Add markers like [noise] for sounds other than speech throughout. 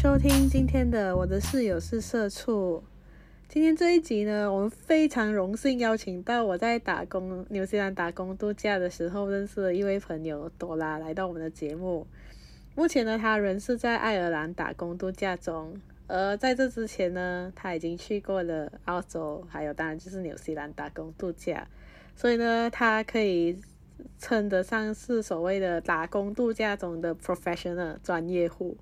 收听今天的我的室友是社畜。今天这一集呢，我们非常荣幸邀请到我在打工纽西兰打工度假的时候认识的一位朋友朵拉来到我们的节目。目前呢，他仍是在爱尔兰打工度假中，而在这之前呢，他已经去过了澳洲，还有当然就是纽西兰打工度假，所以呢，他可以称得上是所谓的打工度假中的 professional 专业户。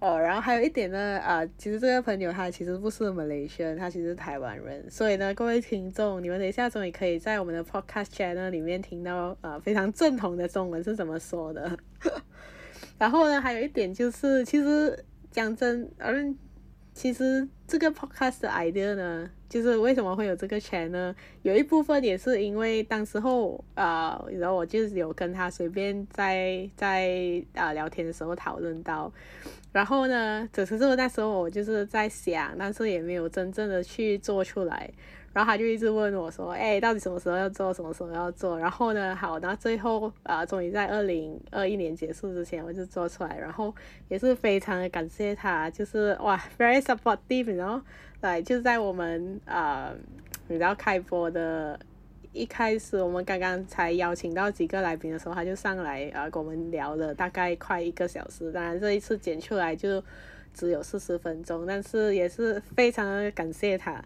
哦，然后还有一点呢，啊，其实这个朋友他其实不是马来西亚人，他其实是台湾人，所以呢，各位听众，你们等一下终于可以在我们的 podcast channel 里面听到啊非常正统的中文是怎么说的。[laughs] 然后呢，还有一点就是，其实讲真，嗯，其实这个 podcast idea 呢，就是为什么会有这个 channel，有一部分也是因为当时候啊，然后我就是有跟他随便在在啊聊天的时候讨论到。然后呢，只是说那时候我就是在想，但是也没有真正的去做出来。然后他就一直问我说：“哎，到底什么时候要做？什么时候要做？”然后呢，好，那最后啊，终于在二零二一年结束之前，我就做出来。然后也是非常的感谢他，就是哇，very supportive，然后来就在我们啊，你知道开播的。一开始我们刚刚才邀请到几个来宾的时候，他就上来呃，跟我们聊了大概快一个小时。当然这一次剪出来就只有四十分钟，但是也是非常的感谢他。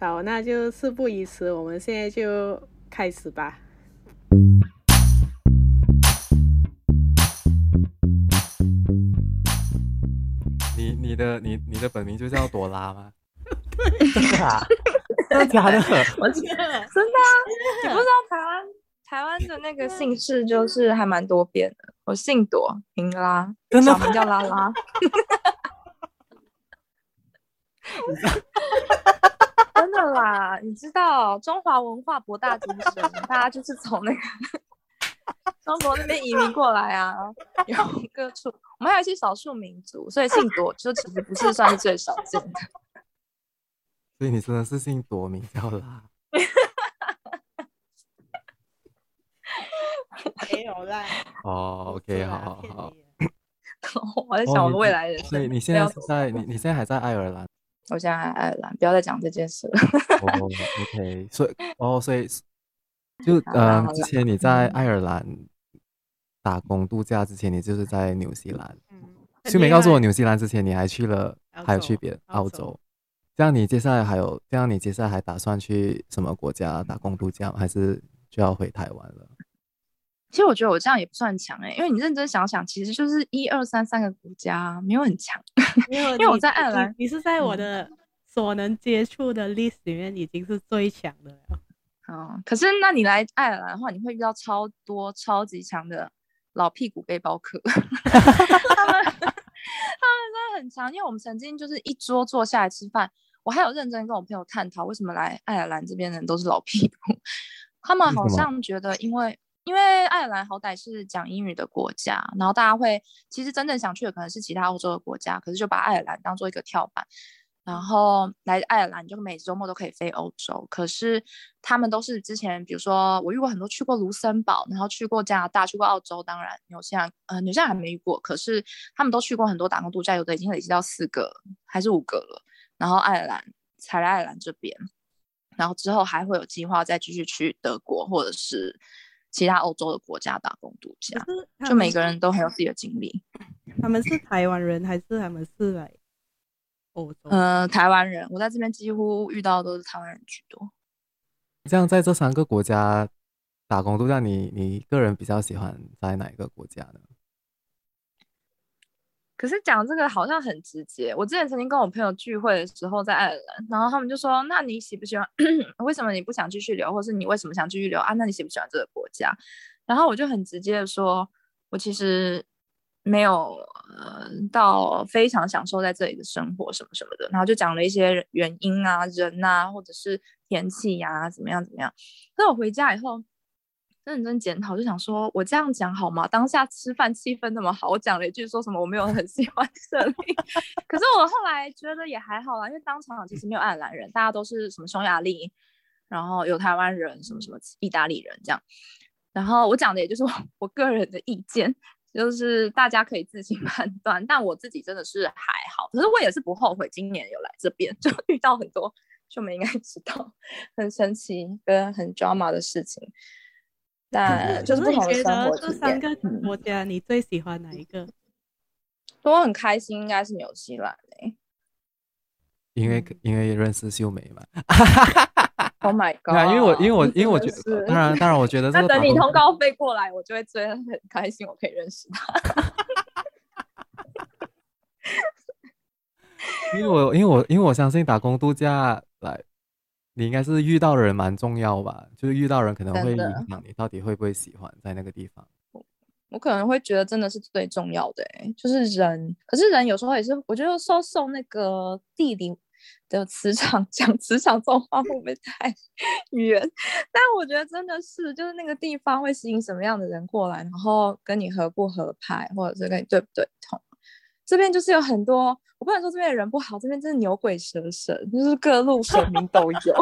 好，那就事不宜迟，我们现在就开始吧。你你的你你的本名就叫朵拉吗？[laughs] [laughs] 对啊。真的假的？[laughs] 我天，真的啊！你不知道 [laughs] 台湾台湾的那个姓氏就是还蛮多变的。我姓朵，名拉，小名叫拉拉。[laughs] 真的啦，你知道中华文化博大精深，大家就是从那个中国那边移民过来啊，有各处。我们还有一些少数民族，所以姓朵就其实不是算是最少见的。所以你真的是姓朵，名叫啦？[laughs] 没有啦。哦，OK，好好好。[laughs] 我在想我们未来人生。所以你现在是在你你现在还在爱尔兰？我现在还在爱尔兰，不要再讲这件事了。哦，OK，所以哦，所以就嗯，之前你在爱尔兰打工度假之前，你就是在纽西兰。嗯。就没告诉我纽西兰之前你还去了，还有去别澳洲。这样你接下来还有？这样你接下来还打算去什么国家打工度假，还是就要回台湾了？其实我觉得我这样也不算强哎、欸，因为你认真想想，其实就是一二三三个国家，没有很强。因为 [laughs] 因为我在爱尔兰，你是在我的所能接触的 list 里面已经是最强的了。嗯，可是那你来爱尔兰的话，你会遇到超多超级强的老屁股背包客。[laughs] 他们 [laughs] 他们真的很强，因为我们曾经就是一桌坐下来吃饭。我还有认真跟我朋友探讨，为什么来爱尔兰这边的人都是老屁股？他们好像觉得，因为因为爱尔兰好歹是讲英语的国家，然后大家会其实真正想去的可能是其他欧洲的国家，可是就把爱尔兰当做一个跳板，然后来爱尔兰就每周末都可以飞欧洲。可是他们都是之前，比如说我遇过很多去过卢森堡，然后去过加拿大，去过澳洲，当然纽西兰呃纽西兰还没遇过，可是他们都去过很多打工度假，有的已经累积到四个还是五个了。然后爱尔兰才来爱尔兰这边，然后之后还会有计划再继续去德国或者是其他欧洲的国家打工度假，就每个人都很有自己的经历。[coughs] 他们是台湾人还是他们是来欧洲？呃，台湾人，我在这边几乎遇到的都是台湾人居多。这样在这三个国家打工度假，你你个人比较喜欢在哪一个国家呢？可是讲这个好像很直接。我之前曾经跟我朋友聚会的时候，在爱尔兰，然后他们就说：“那你喜不喜欢？[clears throat] 为什么你不想继续留？或是你为什么想继续留啊？那你喜不喜欢这个国家？”然后我就很直接的说：“我其实没有呃到非常享受在这里的生活什么什么的。”然后就讲了一些原因啊、人啊，或者是天气呀、啊，怎么样怎么样。那我回家以后。认真检讨，就想说，我这样讲好吗？当下吃饭气氛那么好，我讲了一句说什么我没有很喜欢这里，[laughs] 可是我后来觉得也还好啦，因为当场其实没有爱尔兰人，大家都是什么匈牙利，然后有台湾人，什么什么意大利人这样。然后我讲的也就是我，[laughs] 我个人的意见，就是大家可以自行 [laughs] 判断。但我自己真的是还好，可是我也是不后悔今年有来这边，就遇到很多就没应该知道很神奇跟很 drama 的事情。但就是不同的生活体验。这三个国家你最喜欢哪一个？我很开心，应该是纽西兰诶，因为因为认识秀梅嘛。Oh my [laughs] god！因为我因为我因为我觉得，当然当然，我觉得 [laughs] 那等你通告飞过来，我就会觉得很开心，我可以认识他。[laughs] 因为我因为我因为我相信打工度假来，你应该是遇到的人蛮重要吧？就是遇到人可能会影响你到底会不会喜欢在那个地方。我可能会觉得真的是最重要的，欸，就是人。可是人有时候也是，我觉得受受那个地理的磁场，讲磁场这种话会不会太 [laughs] 远？但我觉得真的是，就是那个地方会吸引什么样的人过来，然后跟你合不合拍，或者是跟你对不对同。这边就是有很多，我不能说这边的人不好，这边真的牛鬼蛇神，就是各路神明都有。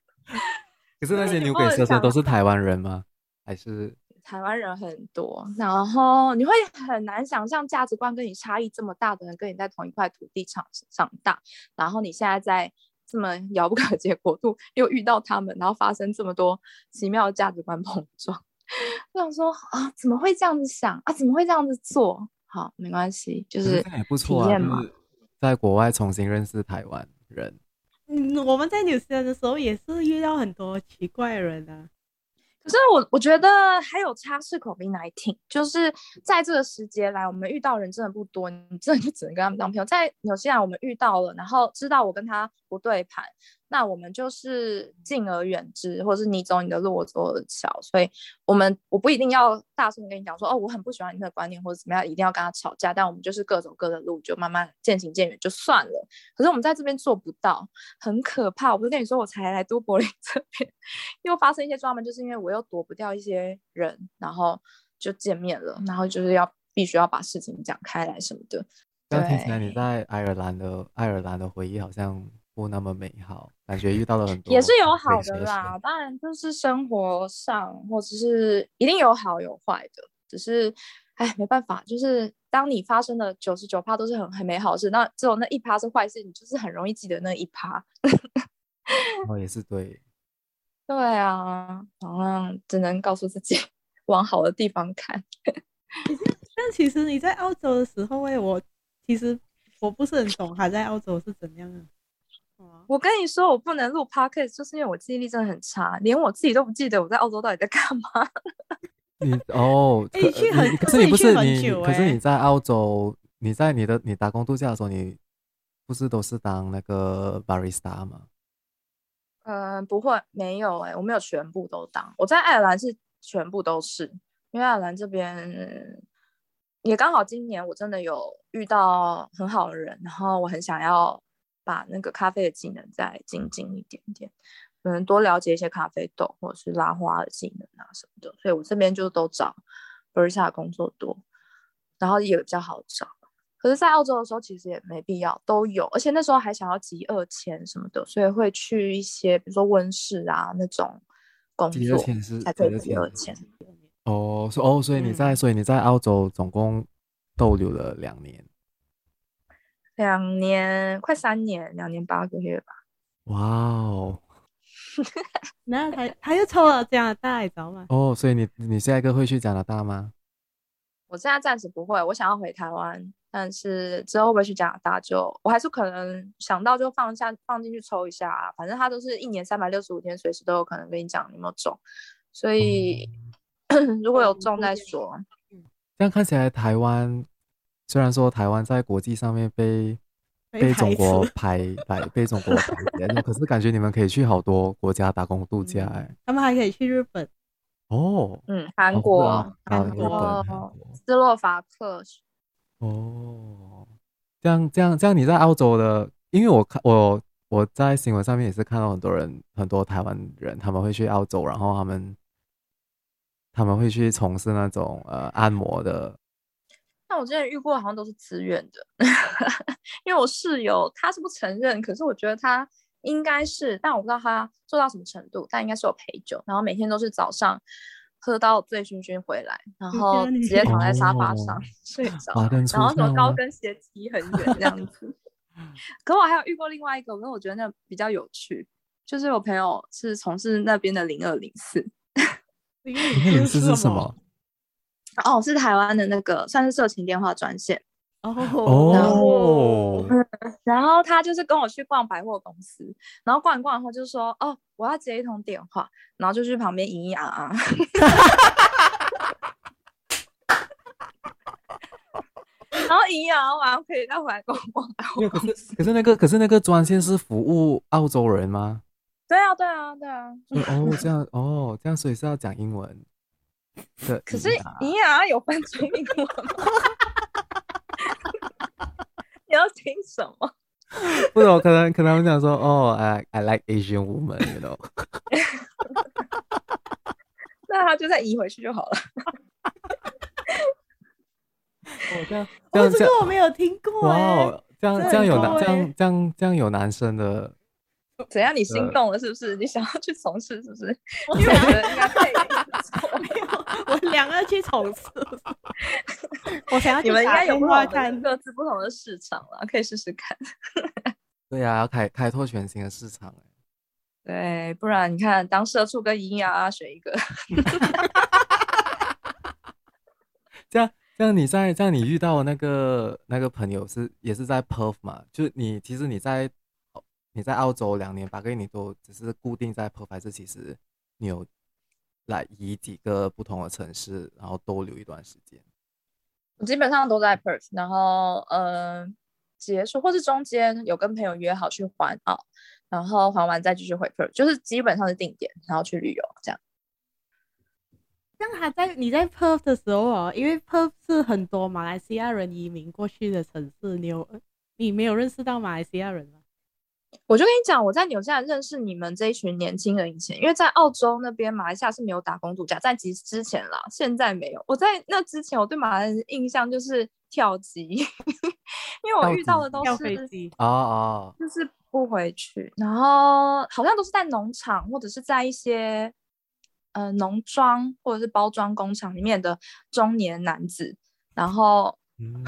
[laughs] 可是那些牛鬼蛇神都是台湾人吗？还是？台湾人很多，然后你会很难想象价值观跟你差异这么大的人跟你在同一块土地长长大，然后你现在在这么遥不可及的国度又遇到他们，然后发生这么多奇妙的价值观碰撞。[laughs] 我想说啊，怎么会这样子想啊？怎么会这样子做？好，没关系，就是体验嘛。不错啊，就是在国外重新认识台湾人。嗯，我们在纽西兰的时候也是遇到很多奇怪的人啊。可是我我觉得还有差是 COVID-19，就是在这个时节来，我们遇到人真的不多，你真的就只能跟他们当朋友。在纽西兰我们遇到了，然后知道我跟他不对盘。那我们就是敬而远之，或者是你走你的路，我走我的桥。所以，我们我不一定要大声跟你讲说，哦，我很不喜欢你的观念或者怎么样，一定要跟他吵架。但我们就是各走各的路，就慢慢渐行渐远就算了。可是我们在这边做不到，很可怕。我不是跟你说，我才来都柏林这边，又发生一些专门，就是因为我又躲不掉一些人，然后就见面了，然后就是要必须要把事情讲开来什么的。刚听起来你在爱尔兰的爱尔兰的回忆好像。不那么美好，感觉遇到了很多，也是有好的啦。当然，就是生活上或者是一定有好有坏的，只是，哎，没办法，就是当你发生的九十九趴都是很很美好的事，那只有那一趴是坏事，你就是很容易记得那一趴。哦，也是对。[laughs] 对啊，好像只能告诉自己往好的地方看。但其实你在澳洲的时候，哎，我其实我不是很懂，还在澳洲是怎样的。我跟你说，我不能录 podcast，就是因为我记忆力真的很差，连我自己都不记得我在澳洲到底在干嘛。[laughs] 你哦，可，你可是你不是你，可是你在澳洲，你在你的你打工度假的时候，你不是都是当那个 barista 吗？嗯、呃，不会，没有哎、欸，我没有全部都当。我在爱尔兰是全部都是，因为爱尔兰这边也刚好今年我真的有遇到很好的人，然后我很想要。把那个咖啡的技能再精进一点点，可能多了解一些咖啡豆或者是拉花的技能啊什么的，所以我这边就都找 barista 工作多，然后也比较好找。可是，在澳洲的时候其实也没必要，都有，而且那时候还想要集二签什么的，所以会去一些比如说温室啊那种工作才可以集二签。哦，哦，所以你在，嗯、所以你在澳洲总共逗留了两年。两年，快三年，两年八个月吧。哇哦！[laughs] 那他他又抽了加拿大，你知道吗？哦，所以你你下一个会去加拿大吗？我现在暂时不会，我想要回台湾，但是之后会不会去加拿大就，就我还是可能想到就放下放进去抽一下啊。反正他都是一年三百六十五天，随时都有可能跟你讲有没有中，所以、嗯、[clears throat] 如果有中再说。这样看起来台湾。虽然说台湾在国际上面被被中国排排被中国排挤，可是感觉你们可以去好多国家打工度假哎、欸。他们还可以去日本哦，嗯，韩国、韩国、斯洛伐克。哦，这样这样这样，你在澳洲的，因为我看我我在新闻上面也是看到很多人，很多台湾人他们会去澳洲，然后他们他们会去从事那种呃按摩的。那我之前遇过，好像都是自愿的，[laughs] 因为我室友他是不承认，可是我觉得他应该是，但我不知道他做到什么程度，但应该是有陪酒，然后每天都是早上喝到醉醺醺回来，然后直接躺在沙发上、哦、睡着，然后什么高跟鞋踢很远这样子。[laughs] 可我还有遇过另外一个，可是我觉得那比较有趣，就是我朋友是从事那边的零二零四。零二零四是什么？哦，是台湾的那个算是色情电话专线。哦，然后他就是跟我去逛百货公司，然后逛一逛以后就说：“哦，我要接一通电话。”然后就去旁边营业啊。[laughs] 然后营业完可以再回来逛逛百货公司。可是那个可是那个专线是服务澳洲人吗？对啊，对啊，对啊。哦，这样哦，这样所以是要讲英文。对，可是营业有翻成英文吗？[laughs] 你要听什么？不知道，可能可能我想说，哦，I I like Asian woman，you know。[laughs] 那他就再移回去就好了。[laughs] 哦，这样，哦，这个我没有听过。哇哦，这样这样有男，这样这样这样有男生的。怎样？你心动了是不是？你想要去从事是不是？我觉得应该可以。我两个去从事。[laughs] 我想要你们应该有不同各自不同的市场了，可以试试看。[laughs] 对呀、啊，要开开拓全新的市场。对，不然你看，当社畜跟营养啊，选一个。这 [laughs] 样这样，你在这样你遇到那个那个朋友是也是在 Perth 嘛？就你其实你在。你在澳洲两年八个月，你都只是固定在 Perth，还是其实你有来移几个不同的城市，然后多留一段时间？我基本上都在 Perth，然后呃结束或是中间有跟朋友约好去环澳，然后环完再继续回 Perth，就是基本上是定点，然后去旅游这样。像他在你在 Perth 的时候哦，因为 Perth 是很多马来西亚人移民过去的城市，你有你没有认识到马来西亚人吗？我就跟你讲，我在纽西兰认识你们这一群年轻人以前，因为在澳洲那边、马来西亚是没有打工度假，在其之前啦，现在没有。我在那之前，我对马来人的印象就是跳机，[laughs] 因为我遇到的都是哦哦，就是不回去，然后好像都是在农场或者是在一些呃农庄或者是包装工厂里面的中年男子，然后。嗯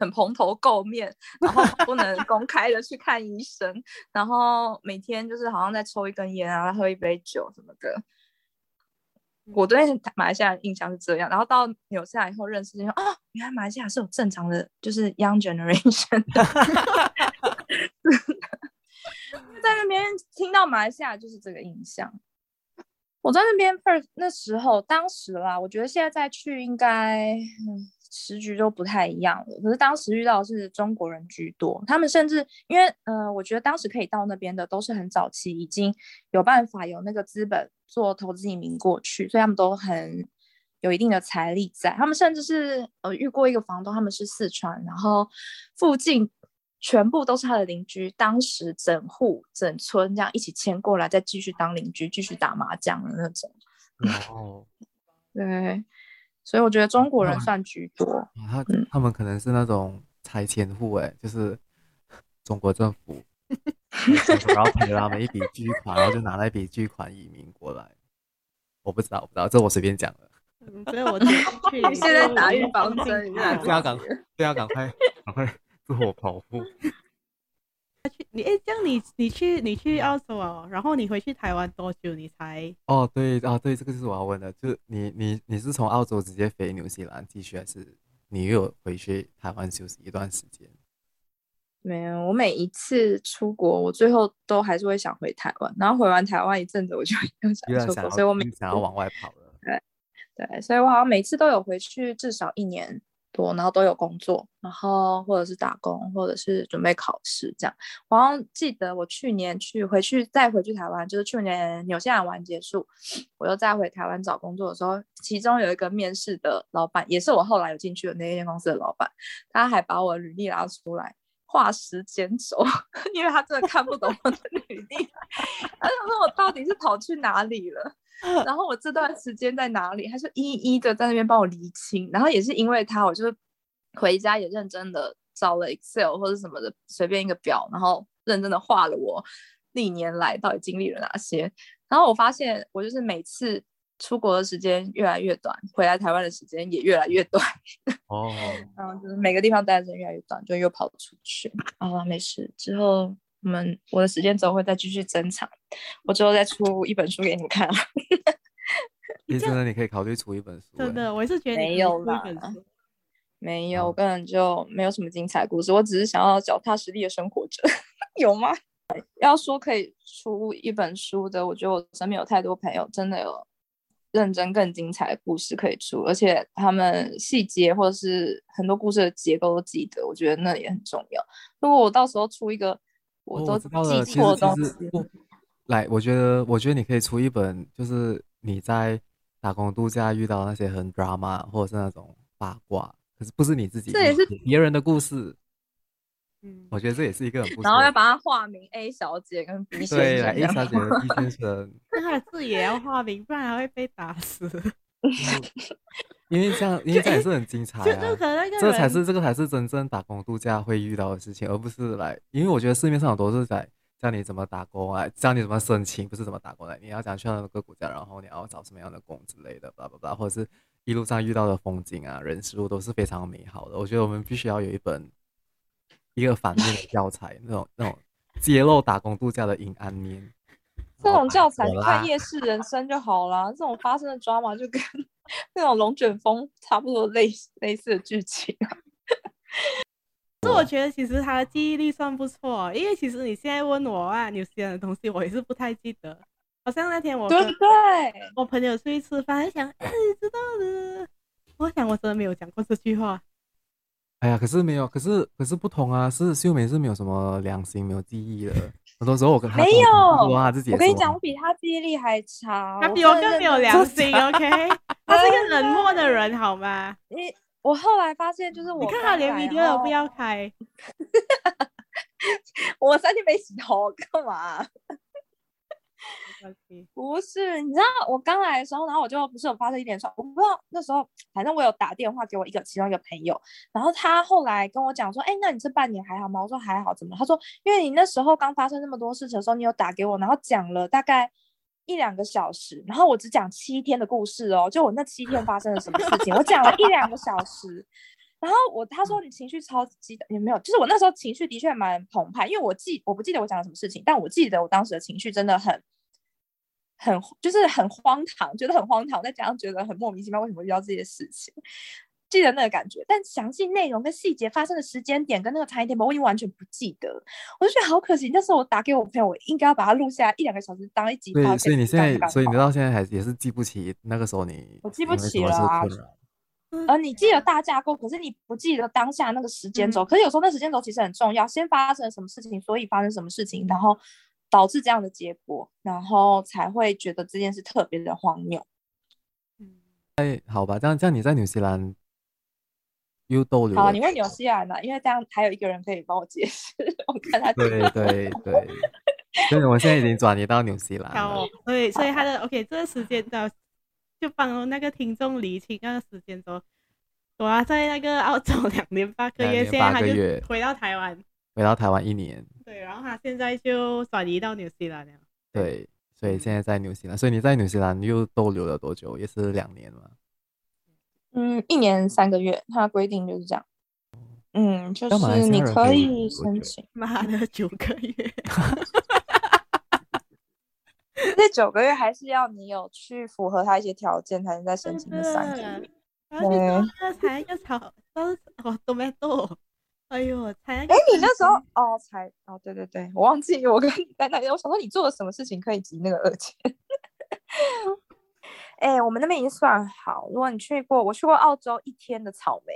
很蓬头垢面，然后不能公开的去看医生，然后每天就是好像在抽一根烟啊，喝一杯酒什么的。我对马来西亚的印象是这样，然后到纽西兰以后认识，就说哦，原来马来西亚是有正常的，就是 young generation 的。[laughs] 在那边听到马来西亚就是这个印象。我在那边 first 那时候，当时啦，我觉得现在再去应该。嗯时局都不太一样了，可是当时遇到的是中国人居多，他们甚至因为呃，我觉得当时可以到那边的都是很早期已经有办法有那个资本做投资移民过去，所以他们都很有一定的财力在。他们甚至是呃遇过一个房东，他们是四川，然后附近全部都是他的邻居，当时整户整村这样一起迁过来，再继续当邻居，继续打麻将的那种。哦，[laughs] 对。所以我觉得中国人算居多，他他们可能是那种拆迁户，哎，就是 [laughs] 中国政府，然后赔了他们一笔巨款，然后就拿了一笔巨款移民过来。我不知道，我不知道，这我随便讲的。所以我 [laughs] 去现在打预防针，你要赶，对啊赶快赶快自我保护。去你哎，这样你你去你去澳洲哦，然后你回去台湾多久你才？哦，对啊，对，这个就是我要问的，就是你你你是从澳洲直接飞纽西兰继续，还是你又有回去台湾休息一段时间？没有，我每一次出国，我最后都还是会想回台湾，然后回完台湾一阵子，我就又想出国，所以我每想要往外跑了。对对，所以我好像每次都有回去至少一年。多，然后都有工作，然后或者是打工，或者是准备考试这样。我好像记得我去年去回去再回去台湾，就是去年纽西兰玩结束，我又再回台湾找工作的时候，其中有一个面试的老板，也是我后来有进去的那间公司的老板，他还把我履历拉出来画时间轴，[laughs] 因为他真的看不懂我的 [laughs] 履历，[laughs] 他想说我到底是跑去哪里了。然后我这段时间在哪里？他就一一的在那边帮我厘清。然后也是因为他，我就回家也认真的找了 Excel 或者什么的随便一个表，然后认真的画了我历年来到底经历了哪些。然后我发现我就是每次出国的时间越来越短，回来台湾的时间也越来越短。[laughs] 哦，然后就是每个地方待的时间越来越短，就又跑出去。啊，没事，之后我们我的时间轴会再继续增长，我之后再出一本书给你们看。其实呢，你可以考虑出一本书。真的，我是觉得没有啦，没有，我根本就没有什么精彩故事，我只是想要脚踏实地的生活着，[laughs] 有吗？要说可以出一本书的，我觉得我身边有太多朋友真的有认真更精彩的故事可以出，而且他们细节或者是很多故事的结构都记得，我觉得那也很重要。如果我到时候出一个我都记错的东西，哦、来，我觉得我觉得你可以出一本，就是你在打工度假遇到那些很 drama 或者是那种八卦，可是不是你自己，这也是别人的故事。嗯，我觉得这也是一个很不错。[laughs] 然后要把它化名 A 小姐跟 B 先生。对，A 小姐跟 B 先生。[laughs] 那他字也要化名，不然还会被打死。[laughs] [laughs] 因为这样，因为这也是很精彩啊。这才是这个才是真正打工度假会遇到的事情，而不是来。因为我觉得市面上很多是在教你怎么打工啊，教你怎么申请，不是怎么打工的。你要讲去到那个国家，然后你要找什么样的工之类的，巴拉巴拉，或者是一路上遇到的风景啊、人事物都是非常美好的。我觉得我们必须要有一本。一个反面的教材，那种那种揭露打工度假的阴暗面，这种教材你看夜市人生就好了。这种发生的 drama 就跟 [laughs] 那种龙卷风差不多类类似的剧情。[laughs] 是我觉得其实他的记忆力算不错，因为其实你现在问我啊，有些的东西我也是不太记得。好像那天我对不对？我朋友出去吃饭，还想哎，知道的。我想我真的没有讲过这句话。哎呀，可是没有，可是可是不同啊！是秀美是没有什么良心，没有记忆的。很多时候我跟他没有，他自己我跟你讲，我比他记忆力还差，他比我更没有良心。OK，冷漠的人，好吗？你我后来发现，就是我你看他连 video 都不要开，[laughs] 我三天没洗头干嘛？不是，你知道我刚来的时候，然后我就不是有发生一点事，我不知道那时候，反正我有打电话给我一个其中一个朋友，然后他后来跟我讲说，哎，那你这半年还好吗？我说还好，怎么？他说，因为你那时候刚发生那么多事情的时候，你有打给我，然后讲了大概一两个小时，然后我只讲七天的故事哦，就我那七天发生了什么事情，我讲了一两个小时，然后我他说你情绪超级的，也没有？就是我那时候情绪的确蛮澎湃，因为我记我不记得我讲了什么事情，但我记得我当时的情绪真的很。很就是很荒唐，觉得很荒唐，再加上觉得很莫名其妙，为什么会遇到这些事情？记得那个感觉，但详细内容跟细节发生的时间点跟那个长一点，我已经完全不记得。我就觉得好可惜。那时候我打给我朋友，我应该要把它录下来一两个小时当一集。对，所以你现在，所以你到现在还也是记不起那个时候你。我记不起了啊。而你记得大架构，可是你不记得当下那个时间轴。嗯、可是有时候那时间轴其实很重要，先发生了什么事情，所以发生什么事情，然后。导致这样的结果，然后才会觉得这件事特别的荒谬。嗯，哎，好吧，这样这样你在纽西兰又逗留。好，你问纽西兰呢？因为这样还有一个人可以帮我解释。我看他。对对对。所以我现在已经转移到纽西兰。好，所以所以他的 OK，这个时间到就帮那个听众理清那个时间轴。我要在那个澳洲两年八个月，现在他就回到台湾。回到台湾一年，对，然后他现在就转移到纽西兰了。对，所以现在在纽西兰，所以你在纽西兰又逗留了多久？也是两年嘛？嗯，一年三个月，他规定就是这样。嗯，就是你可以申请。妈的，九个月！[laughs] 这九个月还是要你有去符合他一些条件，才能再申请三个月。才一个草，都哦都没多。哎呦，才哎，你那时候哦，才哦，对对对，我忘记我跟 [laughs] 丹丹，我想说你做了什么事情可以集那个二千？[laughs] 哎，我们那边已经算好，如果你去过，我去过澳洲一天的草莓，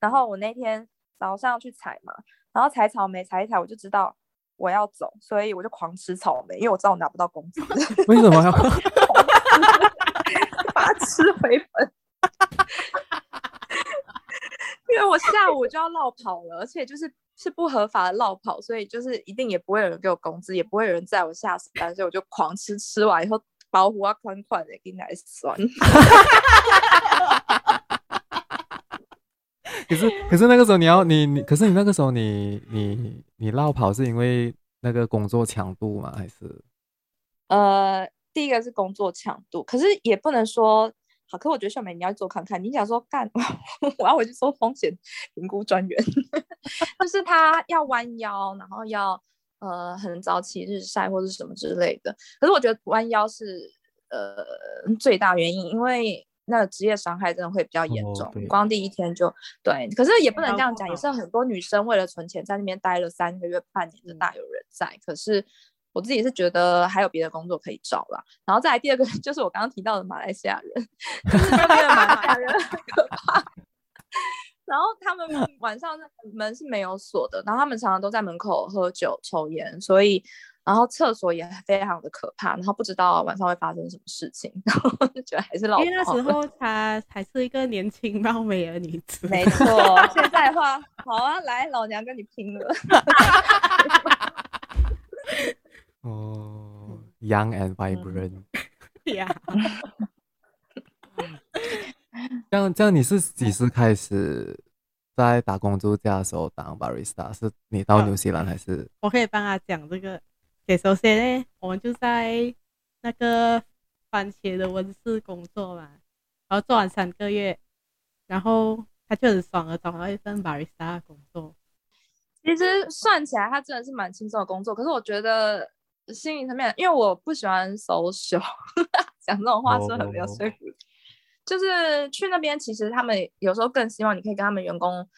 然后我那天早上去采嘛，然后采草莓采一采，我就知道我要走，所以我就狂吃草莓，因为我知道我拿不到工资。[laughs] [laughs] 为什么要 [laughs] 把它吃回本？因为我下午就要落跑了，而且就是是不合法的落跑，所以就是一定也不会有人给我工资，也不会有人载我下班，所以我就狂吃，吃完以后包袱啊款款的，给你来算。[laughs] 可是可是那个时候你要你你，可是你那个时候你你你落跑是因为那个工作强度吗？还是？呃，第一个是工作强度，可是也不能说好。可我觉得秀美你要做看看，你想说干，[laughs] 我要回去做风险评估专员，[laughs] 就是他要弯腰，然后要呃很早起日晒或者什么之类的。可是我觉得弯腰是呃最大原因，因为。那个职业伤害真的会比较严重，哦、光第一天就对。可是也不能这样讲，也是很多女生为了存钱在那边待了三个月、半年的大有人在。嗯、可是我自己是觉得还有别的工作可以找啦。然后再来第二个 [laughs] 就是我刚刚提到的马来西亚人，[laughs] 就是那边的马来西亚人很可怕。然后他们 [laughs] 晚上门是没有锁的，然后他们常常都在门口喝酒抽烟，所以。然后厕所也非常的可怕，然后不知道晚上会发生什么事情，[laughs] 然后就觉得还是老。因为那时候她还是一个年轻貌美的女子。[laughs] 没错，现在的话，好啊，来，老娘跟你拼了。哦、oh,，Young and vibrant。[laughs] 呀。这样这样，你是几时开始在打工度假的时候当 barista？是你到纽西兰还是？我可以帮他讲这个。给首先呢，我们就在那个番茄的温室工作嘛，然后做完三个月，然后他就很爽的找到一份 barista 工作。其实算起来，他真的是蛮轻松的工作。可是我觉得心理层面，因为我不喜欢 social，[laughs] 讲这种话是很没有说服力。就是去那边，其实他们有时候更希望你可以跟他们员工。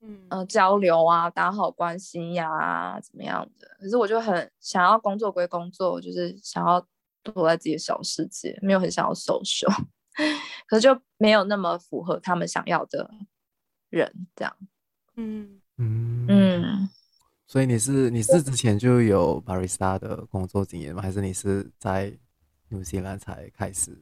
嗯呃，交流啊，打好关系呀、啊，怎么样的？可是我就很想要工作归工作，就是想要躲在自己的小世界，没有很想要 social，[laughs] 可是就没有那么符合他们想要的人这样。嗯嗯嗯。所以你是你是之前就有 barista 的工作经验吗？还是你是在纽西兰才开始？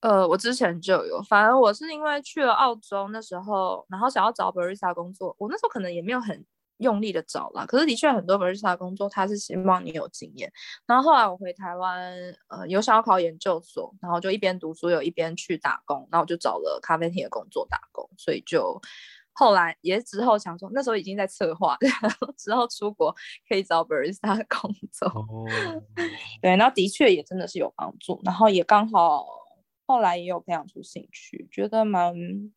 呃，我之前就有，反正我是因为去了澳洲那时候，然后想要找 barista 工作，我那时候可能也没有很用力的找啦。可是的确很多 barista 工作，他是希望你有经验。然后后来我回台湾，呃，有想要考研究所，然后就一边读书，有一边去打工，然后我就找了咖啡厅的工作打工。所以就后来也之后想说，那时候已经在策划，然 [laughs] 后之后出国可以找 barista 的 [laughs] 工作。Oh. 对，然后的确也真的是有帮助，然后也刚好。后来也有培养出兴趣，觉得蛮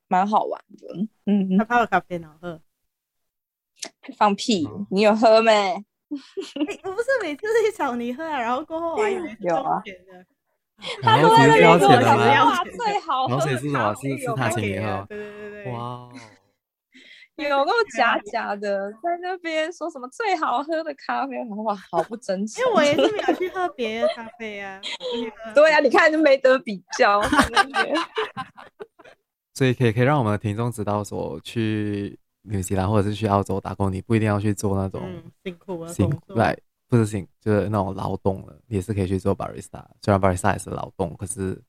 蛮好玩的。嗯，他泡的咖啡好喝。放屁！嗯、你有喝没、欸？[laughs] 我不是每次去找你喝，啊然后过后我还以为有啊。[laughs] 他都在那边跟我讲哇，最好喝的是什么？是是他请你喝。对对对对。哇。有那么假假的，在那边说什么最好喝的咖啡，哇，好不真实。因为我也是没 [laughs] 有去喝别的咖啡啊。对呀、啊，你看就没得比较。[laughs] 所以可以可以让我们的听众知道，说去纽西兰或者是去澳洲打工，你不一定要去做那种辛苦的辛苦，对，不是辛，就是那种劳动的，也是可以去做 barista。虽然 barista 也是劳动，可是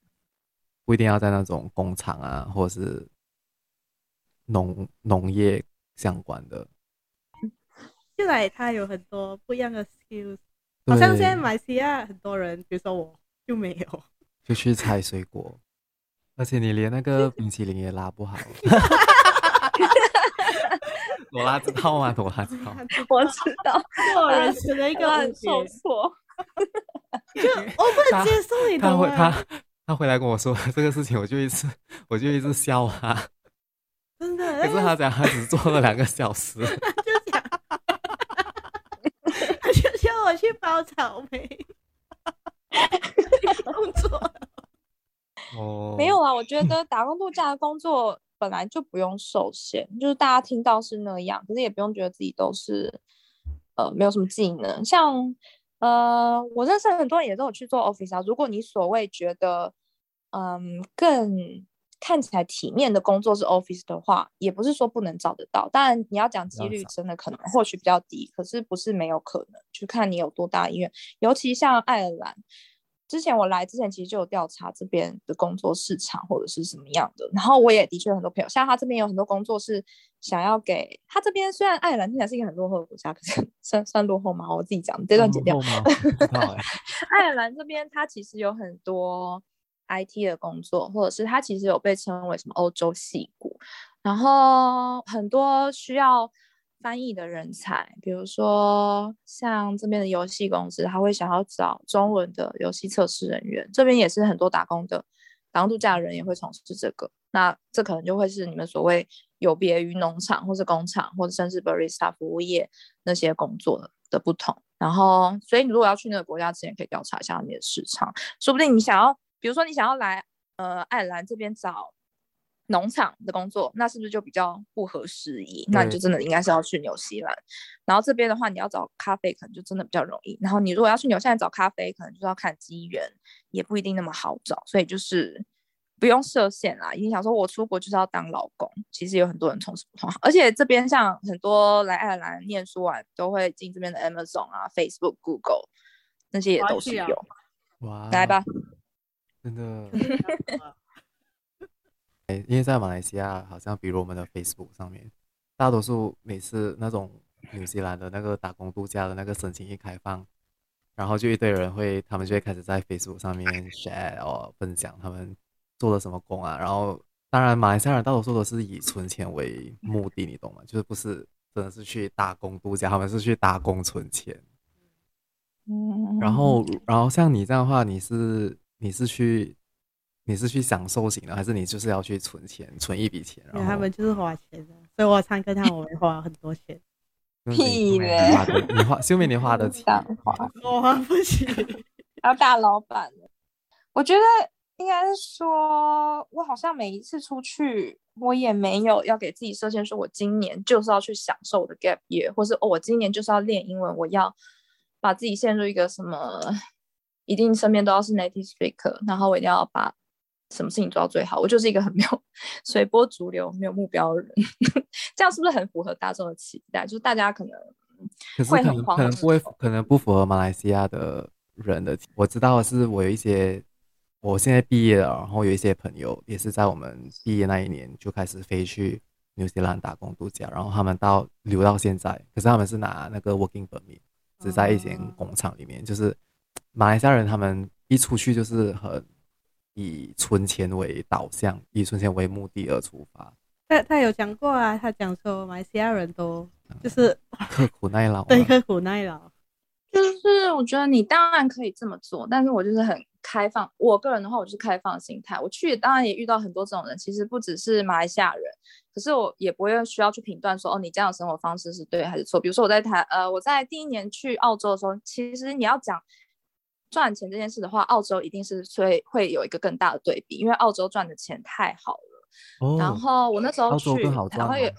不一定要在那种工厂啊，或者是。农农业相关的，现在他有很多不一样的 skills，好像现在马来西亚很多人，比如说我就没有，就去采水果，而且你连那个冰淇淋也拉不好。[laughs] 朵拉知道吗？朵拉知道，我知道，[laughs] 我人生的一个很受挫，就我不能接受你的。他回他他回来跟我说这个事情，我就一直我就一直笑他。真的，可是他讲他只做了两个小时，[laughs] 他就讲，他就叫我去包草莓，工作。哦，没有啊，我觉得打工度假的工作本来就不用受限，就是大家听到是那样，可是也不用觉得自己都是呃没有什么技能。像呃，我认识很多人也都有去做 office 啊。如果你所谓觉得嗯、呃、更。看起来体面的工作是 office 的话，也不是说不能找得到。当然，你要讲几率，真的可能或许比较低，可是不是没有可能，就看你有多大意愿。尤其像爱尔兰，之前我来之前其实就有调查这边的工作市场或者是什么样的。然后我也的确有很多朋友，像他这边有很多工作是想要给他这边。虽然爱尔兰听起来是一个很落后的国家，可是 [laughs] 算算落后吗？我自己讲这段剪掉。[laughs] [laughs] 爱尔兰这边他其实有很多。IT 的工作，或者是他其实有被称为什么欧洲戏骨，然后很多需要翻译的人才，比如说像这边的游戏公司，他会想要找中文的游戏测试人员，这边也是很多打工的然后度假的人也会从事这个。那这可能就会是你们所谓有别于农场或是工厂，或者甚至 barista 服务业那些工作的不同。然后，所以你如果要去那个国家之前，可以调查一下你的市场，说不定你想要，比如说你想要来呃爱尔兰这边找。农场的工作，那是不是就比较不合时宜？那你就真的应该是要去纽西兰。然后这边的话，你要找咖啡，可能就真的比较容易。然后你如果要去纽西兰找咖啡，可能就是要看机缘，也不一定那么好找。所以就是不用设限啦。你想说我出国就是要当老公，其实有很多人从事不同。而且这边像很多来爱尔兰念书完，都会进这边的 Amazon 啊、Facebook、Google 那些也都是有。哇，来吧，真的。[laughs] 哎因为在马来西亚，好像比如我们的 Facebook 上面，大多数每次那种纽西兰的那个打工度假的那个申请一开放，然后就一堆人会，他们就会开始在 Facebook 上面 share 哦，分享他们做了什么工啊。然后当然马来西亚人大多数都是以存钱为目的，你懂吗？就是不是真的是去打工度假，他们是去打工存钱。嗯，然后然后像你这样的话，你是你是去。你是去享受型的，还是你就是要去存钱，存一笔钱？然后他们就是花钱的，所以我常跟他们花很多钱。[laughs] 屁嘞！你花秀美，你花的钱，我花不起。[laughs] 要大老板了。我觉得应该是说，我好像每一次出去，我也没有要给自己设限，说我今年就是要去享受我的 gap year，或是哦，我今年就是要练英文，我要把自己陷入一个什么，一定身边都要是 native speaker，然后我一定要把。什么事情做到最好？我就是一个很没有随波逐流、没有目标的人，[laughs] 这样是不是很符合大众的期待？就是大家可能会很慌，可能不会，可能不符合马来西亚的人的。我知道的是，我有一些，我现在毕业了，然后有一些朋友也是在我们毕业那一年就开始飞去纽西兰打工度假，然后他们到留到现在，可是他们是拿那个 working permit，只在一间工厂里面。嗯、就是马来西亚人，他们一出去就是很。以存钱为导向，以存钱为目的而出发。他他有讲过啊，他讲说马来西亚人都就是 [laughs] 刻苦耐劳，对，刻苦耐劳。就是我觉得你当然可以这么做，但是我就是很开放。我个人的话，我就是开放心态。我去当然也遇到很多这种人，其实不只是马来西亚人，可是我也不会需要去评断说哦，你这样的生活方式是对还是错。比如说我在台呃，我在第一年去澳洲的时候，其实你要讲。赚钱这件事的话，澳洲一定是会会有一个更大的对比，因为澳洲赚的钱太好了。哦、然后我那时候去，然后也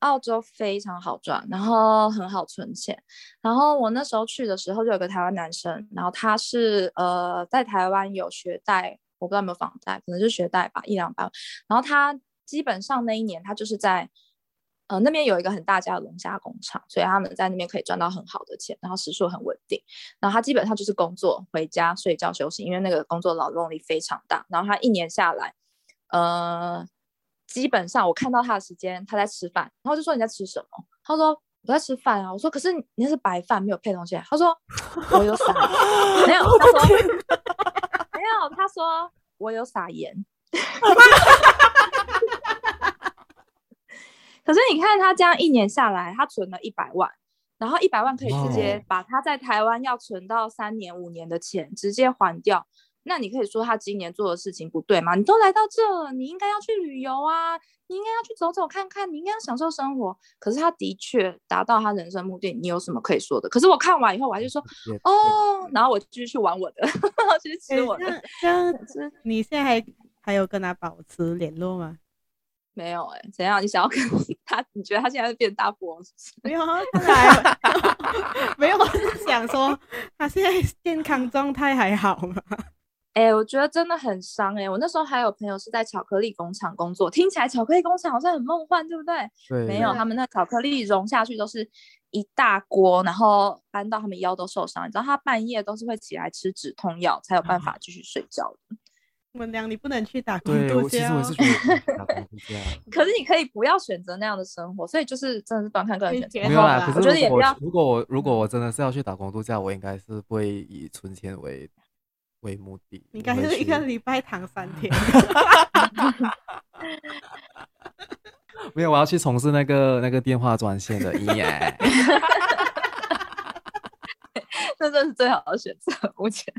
澳洲非常好赚，然后很好存钱。然后我那时候去的时候，就有个台湾男生，然后他是呃在台湾有学贷，我不知道有没有房贷，可能是学贷吧，一两百万。然后他基本上那一年他就是在。呃，那边有一个很大家的龙虾工厂，所以他们在那边可以赚到很好的钱，然后时数很稳定。然后他基本上就是工作、回家、睡觉、休息，因为那个工作劳动力非常大。然后他一年下来，呃，基本上我看到他的时间，他在吃饭，然后就说你在吃什么？他说我在吃饭啊。我说可是你那是白饭，没有配东西。他说 [laughs] 我有撒，没有。他说没有。他说我有撒盐。[laughs] [laughs] 可是你看他这样一年下来，他存了一百万，然后一百万可以直接把他在台湾要存到三年五年的钱直接还掉。那你可以说他今年做的事情不对吗？你都来到这，你应该要去旅游啊，你应该要去走走看看，你应该要享受生活。可是他的确达到他人生目的，你有什么可以说的？可是我看完以后，我还是说哦，然后我继续去玩我的，[laughs] 继续吃我的。这样子，[laughs] 你现在还还有跟他保持联络吗？没有哎、欸，怎样？你想要跟他？你觉得他现在是变大富翁？[laughs] 没有，他来 [laughs] 没有，我是想说他现在健康状态还好吗？哎、[laughs] 欸，我觉得真的很伤哎、欸。我那时候还有朋友是在巧克力工厂工作，听起来巧克力工厂好像很梦幻，对不对？对。没有，他们那巧克力融下去都是一大锅，然后搬到他们腰都受伤。你知道他半夜都是会起来吃止痛药，才有办法继续睡觉的。文良，你不能去打工度假。其实我是觉得打工度假。[laughs] 可是你可以不要选择那样的生活，所以就是真的是端看个人选择。没有啦，可是我觉得也不要。如果我如果我真的是要去打工度假，我应该是不会以存钱为为目的。应该是一个礼拜躺三 [laughs] 天。没有，我要去从事那个那个电话专线的耶。[laughs] 那这是最好的选择，目前。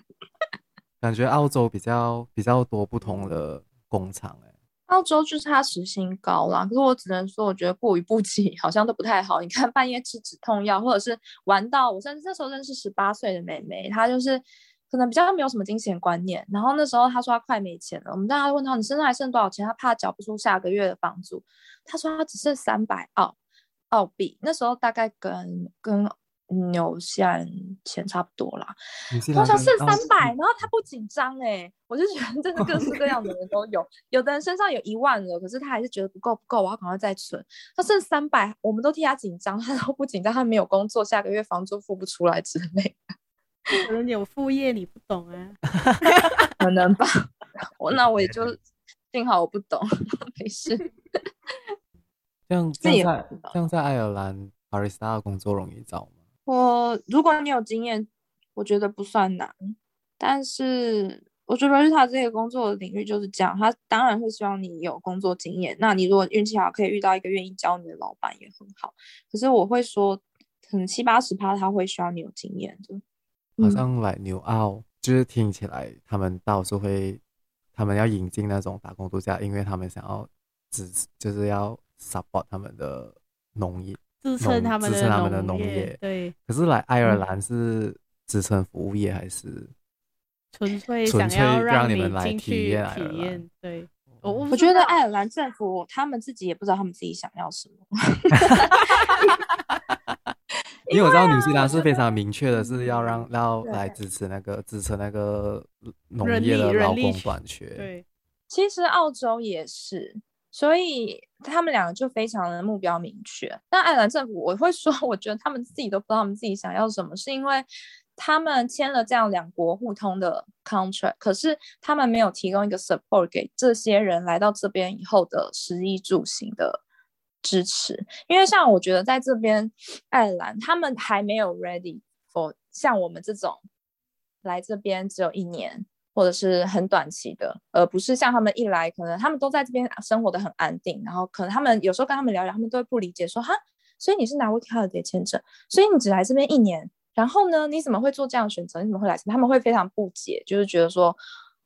感觉澳洲比较比较多不同的工厂，哎。澳洲就是它时薪高啦，可是我只能说，我觉得过于不及，[laughs] 好像都不太好。你看半夜吃止痛药，或者是玩到我甚至那时候认识十八岁的妹妹，她就是可能比较没有什么金钱观念。然后那时候她说她快没钱了，我们大家问她，你身上还剩多少钱？她怕缴不出下个月的房租，她说她只剩三百澳澳币。那时候大概跟跟。纽西兰钱差不多啦，好像剩三百，然后他不紧张哎，我就觉得真的各式各样的人都有，有的人身上有一万了，可是他还是觉得不够不够，我要赶快再存。他剩三百，我们都替他紧张，他都不紧张，他没有工作，下个月房租付不出来之类的。可能有副业你不懂啊，可能吧。[laughs] 我那我也就幸好我不懂，没事。[laughs] 像在像在爱尔兰巴瑞斯塔的工作容易找吗？我如果你有经验，我觉得不算难。但是我觉得他这个工作的领域就是这样，他当然会希望你有工作经验。那你如果运气好，可以遇到一个愿意教你的老板也很好。可是我会说，可能七八十趴他会需要你有经验的。好像来纽澳，就是听起来他们倒是会，他们要引进那种打工度假，因为他们想要只就是要 support 他们的农业。支撑他们的农业，业对。可是来爱尔兰是支撑服务业，还是纯粹想要让你们来体验体验？对，我我觉得爱尔兰政府他们自己也不知道他们自己想要什么。[laughs] [laughs] 因为我知道纽西兰是非常明确的，是要让要来支持那个支持那个农业的劳工短缺。对，其实澳洲也是。所以他们两个就非常的目标明确。但爱尔兰政府，我会说，[laughs] 我觉得他们自己都不知道他们自己想要什么，是因为他们签了这样两国互通的 contract，可是他们没有提供一个 support 给这些人来到这边以后的食衣住行的支持。因为像我觉得在这边爱尔兰，他们还没有 ready for 像我们这种来这边只有一年。或者是很短期的，而不是像他们一来，可能他们都在这边生活的很安定，然后可能他们有时候跟他们聊聊，他们都会不理解，说哈，所以你是拿 working holiday 签证，所以你只来这边一年，然后呢，你怎么会做这样的选择？你怎么会来？他们会非常不解，就是觉得说。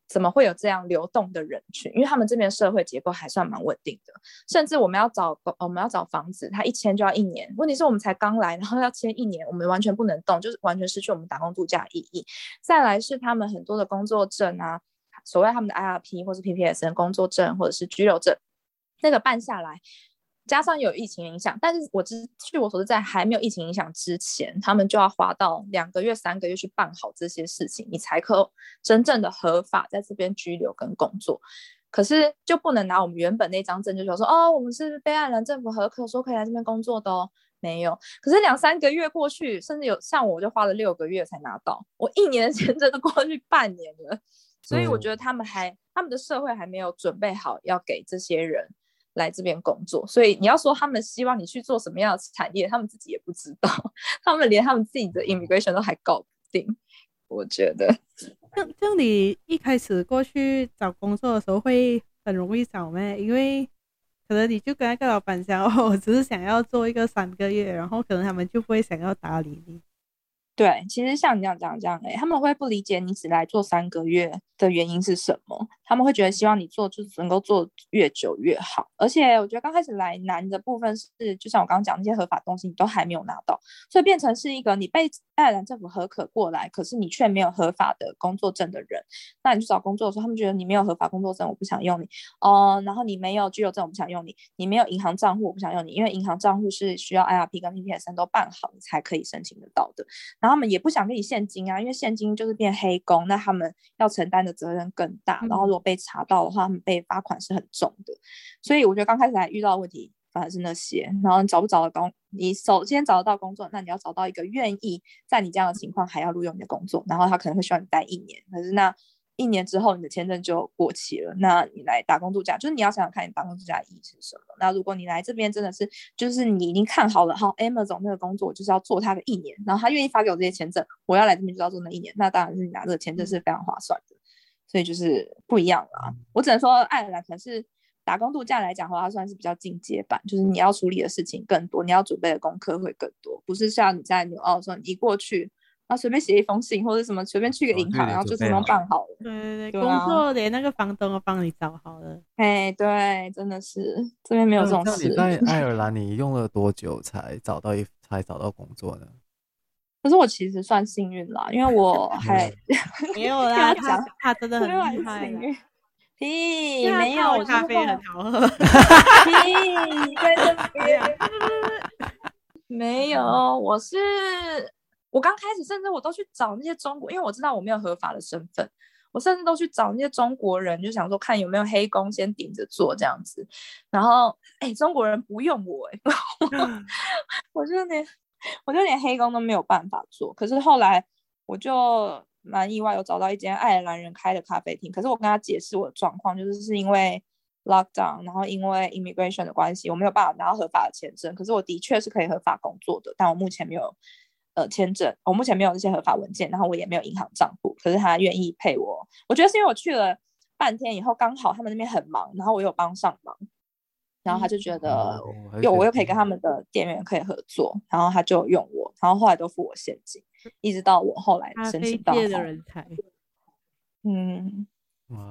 怎么会有这样流动的人群？因为他们这边社会结构还算蛮稳定的，甚至我们要找我们要找房子，他一签就要一年。问题是我们才刚来，然后要签一年，我们完全不能动，就是完全失去我们打工度假意义。再来是他们很多的工作证啊，所谓他们的 IRP 或是 PPSN 工作证或者是居留证，那个办下来。加上有疫情影响，但是我知据我所知，在还没有疫情影响之前，他们就要花到两个月、三个月去办好这些事情，你才可真正的合法在这边居留跟工作。可是就不能拿我们原本那张证，就说说哦，我们是被爱人政府核可，说可以来这边工作的哦，没有。可是两三个月过去，甚至有像我就花了六个月才拿到，我一年的签证都过去半年了，所以我觉得他们还他们的社会还没有准备好要给这些人。来这边工作，所以你要说他们希望你去做什么样的产业，他们自己也不知道，[laughs] 他们连他们自己的 immigration 都还搞不定。我觉得，像像你一开始过去找工作的时候会很容易找咩？因为可能你就跟那个老板讲，[laughs] 哦，我只是想要做一个三个月，然后可能他们就不会想要搭理你。对，其实像你这样讲这样，哎，他们会不理解你只来做三个月的原因是什么？他们会觉得希望你做就是能够做越久越好。而且我觉得刚开始来难的部分是，就像我刚刚讲那些合法东西你都还没有拿到，所以变成是一个你被爱尔兰政府核可过来，可是你却没有合法的工作证的人。那你去找工作的时候，他们觉得你没有合法工作证，我不想用你哦。然后你没有居留证，我不想用你。你没有银行账户，我不想用你，因为银行账户是需要 IRP 跟 PPSN 都办好你才可以申请得到的。然后他们也不想给你现金啊，因为现金就是变黑工，那他们要承担的责任更大。然后如被查到的话，他们被罚款是很重的。所以我觉得刚开始还遇到的问题反而是那些。然后你找不找得到工，你首先找得到工作，那你要找到一个愿意在你这样的情况还要录用你的工作，然后他可能会需要你待一年。可是那一年之后你的签证就过期了，那你来打工度假，就是你要想想看你打工度假的意义是什么。那如果你来这边真的是，就是你已经看好了，好 Amazon 那个工作就是要做他的一年，然后他愿意发给我这些签证，我要来这边就要做那一年，那当然是你拿这个签证是非常划算的。所以就是不一样了。我只能说爱尔兰可能是打工度假来讲的话，它算是比较进阶版，就是你要处理的事情更多，你要准备的功课会更多，不是像你在纽澳的时候，你一过去。啊，随便写一封信或者什么，随便去个银行，然后就什么办好了。对对对，工作连那个房东都帮你找好了。哎，对，真的是这边没有这种事。你在爱尔兰，你用了多久才找到一才找到工作呢？可是我其实算幸运啦，因为我还 [laughs] 没有啦。他他真的很厉害。屁，没有咖啡很好喝。屁，[laughs] 在这边。[laughs] 没有，我是。我刚开始，甚至我都去找那些中国，因为我知道我没有合法的身份，我甚至都去找那些中国人，就想说看有没有黑工先顶着做这样子。然后，哎，中国人不用我，哎，我就连我就连黑工都没有办法做。可是后来，我就蛮意外，有找到一间爱尔兰人开的咖啡厅。可是我跟他解释我的状况，就是是因为 lockdown，然后因为 immigration 的关系，我没有办法拿到合法的签证。可是我的确是可以合法工作的，但我目前没有。呃，签证我目前没有这些合法文件，然后我也没有银行账户，可是他愿意配我。我觉得是因为我去了半天以后，刚好他们那边很忙，然后我有帮上忙，然后他就觉得有我又可以跟他们的店员可以合作，然后他就用我，然后后来都付我现金，一直到我后来申请到。咖啡界的人才。嗯，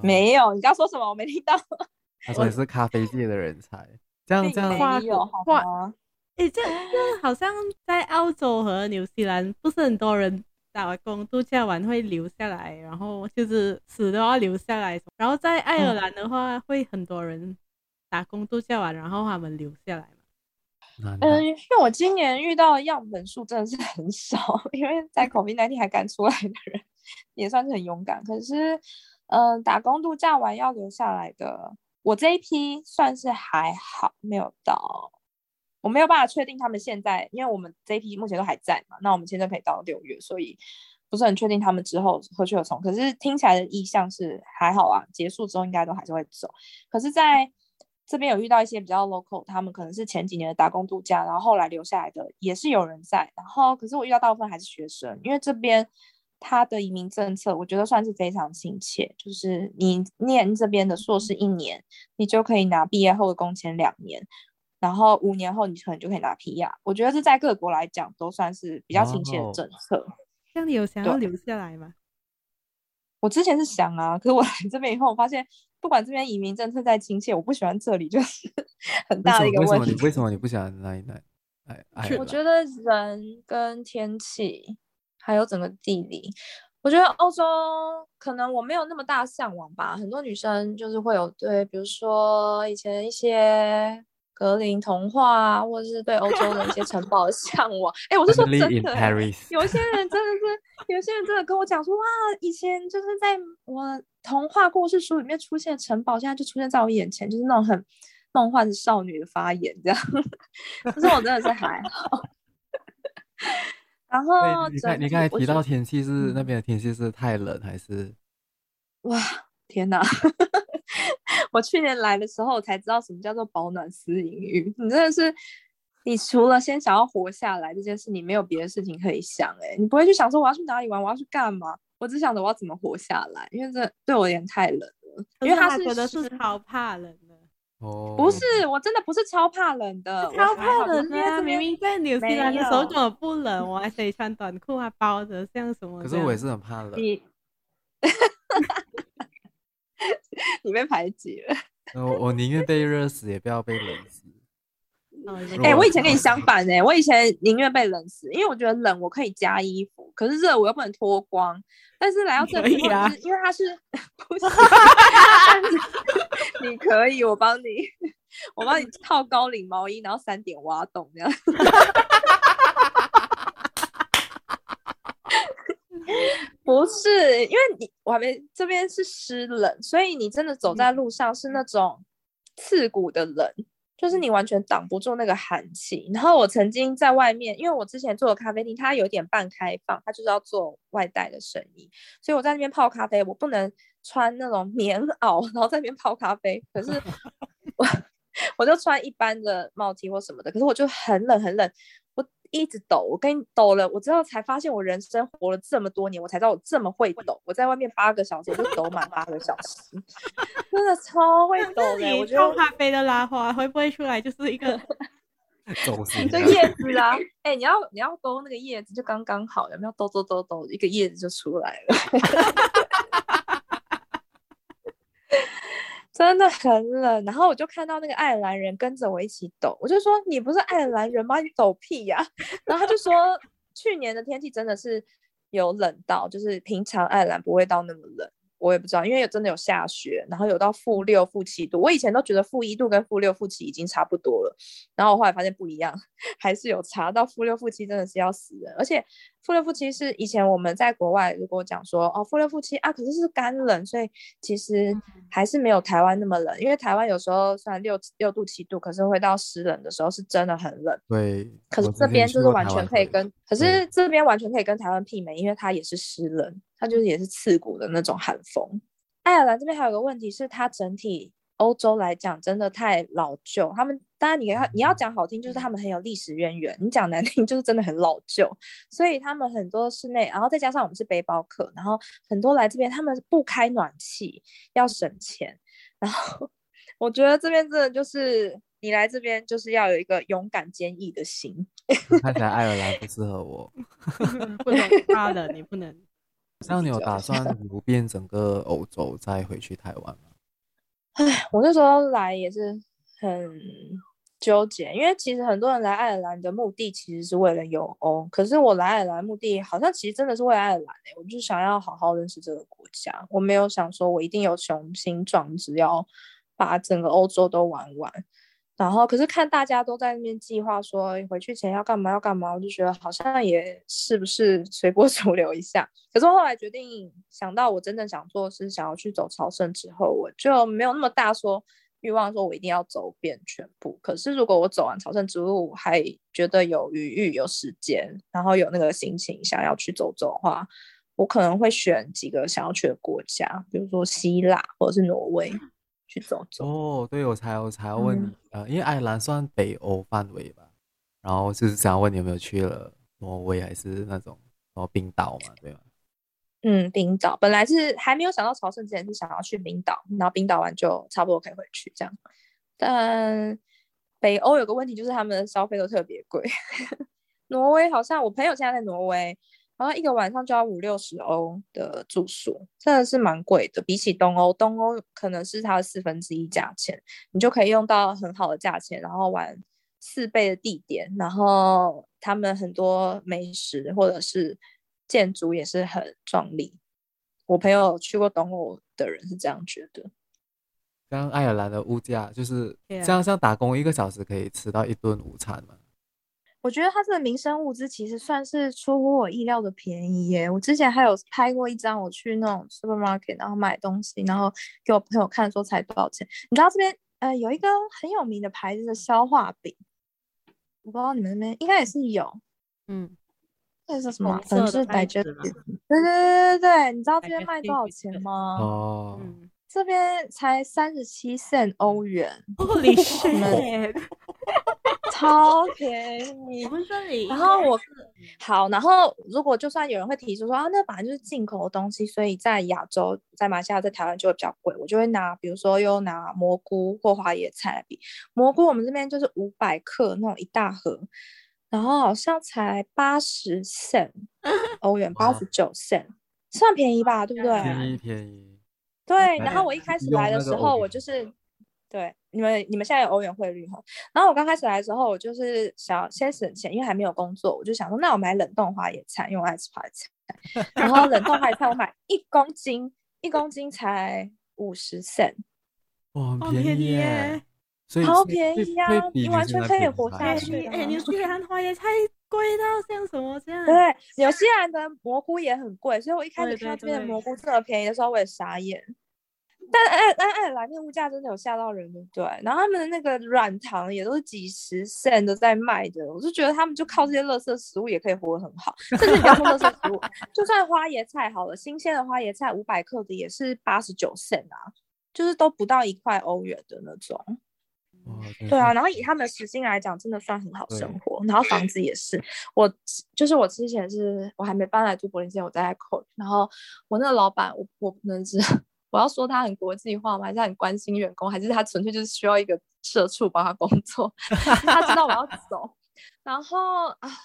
没有，你刚说什么？我没听到。[laughs] 他说你是咖啡界的人才，这样这样没有好吗？诶，这这好像在澳洲和纽西兰，不是很多人打工度假完会留下来，然后就是死都要留下来。然后在爱尔兰的话，嗯、会很多人打工度假完，然后他们留下来嘛。嗯，因为我今年遇到的样本数真的是很少，[laughs] 因为在 COVID-19 还敢出来的人也算是很勇敢。可是，嗯，打工度假完要留下来的，我这一批算是还好，没有到。我没有办法确定他们现在，因为我们这一批目前都还在嘛，那我们现在可以到六月，所以不是很确定他们之后何去何从。可是听起来的意向是还好啊，结束之后应该都还是会走。可是在这边有遇到一些比较 local，他们可能是前几年的打工度假，然后后来留下来的也是有人在。然后可是我遇到大部分还是学生，因为这边他的移民政策我觉得算是非常亲切，就是你念这边的硕士一年，你就可以拿毕业后的工签两年。然后五年后你可能就可以拿 PR，我觉得这在各国来讲都算是比较亲切的政策。那你有想要留下来吗？我之前是想啊，可是我来这边以后，我发现不管这边移民政策再亲切，我不喜欢这里，就是 [laughs] 很大的一个问题。为什么你为什么你不喜欢来来来？我觉得人跟天气还有整个地理，我觉得欧洲可能我没有那么大向往吧。很多女生就是会有对，比如说以前一些。格林童话，或者是对欧洲的一些城 [laughs] 堡的向往。哎、欸，我是说真的，有些人真的是，有些人真的跟我讲说，哇，以前就是在我童话故事书里面出现的城堡，现在就出现在我眼前，就是那种很梦幻的少女的发言，这样。[laughs] 可是我真的是还好。[laughs] 然后你刚你刚才提到天气是那边的天气是太冷还是？哇，天哪！[laughs] 我去年来的时候，我才知道什么叫做保暖思淫欲。你真的是，你除了先想要活下来这件事，你没有别的事情可以想。哎，你不会去想说我要去哪里玩，我要去干嘛？我只想着我要怎么活下来，因为这对我有点太冷了。因为他是觉得是超怕冷的。哦，不是，我真的不是超怕冷的，超怕冷的。明明在纽西兰的时候怎么不冷，我还可以穿短裤还包着，像什么？可是我也是很怕冷。你 [laughs] [laughs] 你被排挤了。我我宁愿被热死，也不要被冷死。哎、欸，我以前跟你相反哎、欸，我以前宁愿被冷死，因为我觉得冷我可以加衣服，可是热我又不能脱光。但是来到这里，因为它是不是？[laughs] 你可以，我帮你，我帮你套高领毛衣，然后三点挖洞这样。[laughs] 不是，因为你我还没这边是湿冷，所以你真的走在路上是那种刺骨的冷，就是你完全挡不住那个寒气。然后我曾经在外面，因为我之前做的咖啡厅，它有点半开放，它就是要做外带的生意，所以我在那边泡咖啡，我不能穿那种棉袄，然后在那边泡咖啡。可是 [laughs] 我 [laughs] 我就穿一般的帽 T 或什么的，可是我就很冷很冷。一直抖，我跟你抖了，我之后才发现我人生活了这么多年，我才知道我这么会抖。我在外面八个小时，我就抖满八个小时。真的超会抖的。我觉得咖啡的拉花会不会出来就是一个走形，就叶子啊。哎、欸，你要你要勾那个叶子就刚刚好，有没有抖抖抖抖，一个叶子就出来了。真的很冷，然后我就看到那个爱尔兰人跟着我一起抖，我就说，你不是爱尔兰人吗？你抖屁呀、[laughs] 然后他就说去年的天气真的是有冷到，就是平常爱尔兰不会到那么冷。我也不知道，因为有真的有下雪，然后有到负六、负七度。我以前都觉得负一度跟负六、负七已经差不多了，然后我后来发现不一样，[laughs] 还是有差。到负六、负七真的是要死人，而且负六、负七是以前我们在国外如果讲说哦负六、负七啊，可是是干冷，所以其实还是没有台湾那么冷。因为台湾有时候虽然六六度、七度，可是会到湿冷的时候是真的很冷。对，可是这边就是完全可以跟，可是这边完全可以跟台湾媲美，因为它也是湿冷。它就是也是刺骨的那种寒风。爱尔兰这边还有个问题是，它整体欧洲来讲真的太老旧。他们当然你要你要讲好听，就是他们很有历史渊源；你讲难听，就是真的很老旧。所以他们很多室内，然后再加上我们是背包客，然后很多来这边他们不开暖气，要省钱。然后我觉得这边真的就是你来这边就是要有一个勇敢坚毅的心。看起来爱尔兰不适合我，[laughs] 不能他的你不能。那你有打算 [laughs] 游遍整个欧洲再回去台湾吗？唉，我那时候来也是很纠结，因为其实很多人来爱尔兰的目的其实是为了游欧，可是我来爱尔兰目的好像其实真的是为了爱尔兰诶，我就想要好好认识这个国家，我没有想说我一定有雄心壮志要把整个欧洲都玩完。然后，可是看大家都在那边计划说回去前要干嘛要干嘛，我就觉得好像也是不是随波 [laughs] 逐流一下。可是我后来决定想到我真正想做是想要去走朝圣之后，我就没有那么大说欲望说我一定要走遍全部。可是如果我走完朝圣之路还觉得有余裕、有时间，然后有那个心情想要去走走的话，我可能会选几个想要去的国家，比如说希腊或者是挪威。去走走哦，对，我才我才要问你，嗯、呃，因为爱尔兰算北欧范围吧，然后就是想要问你有没有去了挪威还是那种哦冰岛嘛，对吧？嗯，冰岛本来是还没有想到朝圣之前是想要去冰岛，然后冰岛完就差不多可以回去这样。但北欧有个问题就是他们的消费都特别贵，[laughs] 挪威好像我朋友现在在挪威。然后一个晚上就要五六十欧的住宿，真的是蛮贵的。比起东欧，东欧可能是它的四分之一价钱，你就可以用到很好的价钱，然后玩四倍的地点，然后他们很多美食或者是建筑也是很壮丽。我朋友去过东欧的人是这样觉得。像爱尔兰的物价就是像像打工一个小时可以吃到一顿午餐嘛。我觉得它这个民生物资其实算是出乎我意料的便宜耶。我之前还有拍过一张，我去那种 supermarket，然后买东西，然后给我朋友看说才多少钱。你知道这边呃有一个很有名的牌子的消化饼，我不知道你们那边应该也是有，嗯，那是什么？可能是 Digestive。对对对对对，你知道这边卖多少钱吗？哦，嗯，这边才三十七 cent 欧元。你们。超便宜，不是你。然后我好，然后如果就算有人会提出说啊，那本来就是进口的东西，所以在亚洲，在马来西亚，在台湾就会比较贵。我就会拿，比如说又拿蘑菇或花椰菜来比。蘑菇我们这边就是五百克那种一大盒，然后好像才八十 cent [laughs] 欧元，八十九 cent，算便宜吧？对不对？便宜便宜。对，然后我一开始来的时候，我就是。对，你们你们现在有欧元汇率哈，然后我刚开始来的时候，我就是想要先省钱，因为还没有工作，我就想说，那我买冷冻花椰菜，因为我爱吃花椰菜，然后冷冻花椰菜我买一公斤，一公斤才五十 cent，哇，很便宜耶，好便宜呀，你完全可以活下去。哎，纽西兰花椰菜贵到像什么这样？对，纽西兰的蘑菇也很贵，所以我一开始看到这边的蘑菇这么便宜的时候，我也傻眼。但爱爱爱尔兰那物价真的有吓到人，对不对？然后他们的那个软糖也都是几十 cent 的在卖的，我就觉得他们就靠这些垃圾食物也可以活得很好。甚至你不要说垃圾食物，[laughs] 就算花椰菜好了，新鲜的花椰菜五百克的也是八十九 cent 啊，就是都不到一块欧元的那种。对啊，然后以他们的时薪来讲，真的算很好生活。然后房子也是，我就是我之前是我还没搬来住柏林之前，我在 Cork，然后我那个老板，我我不能知。我要说他很国际化吗？还是很关心员工？还是他纯粹就是需要一个社畜帮他工作？[laughs] 他知道我要走。然后，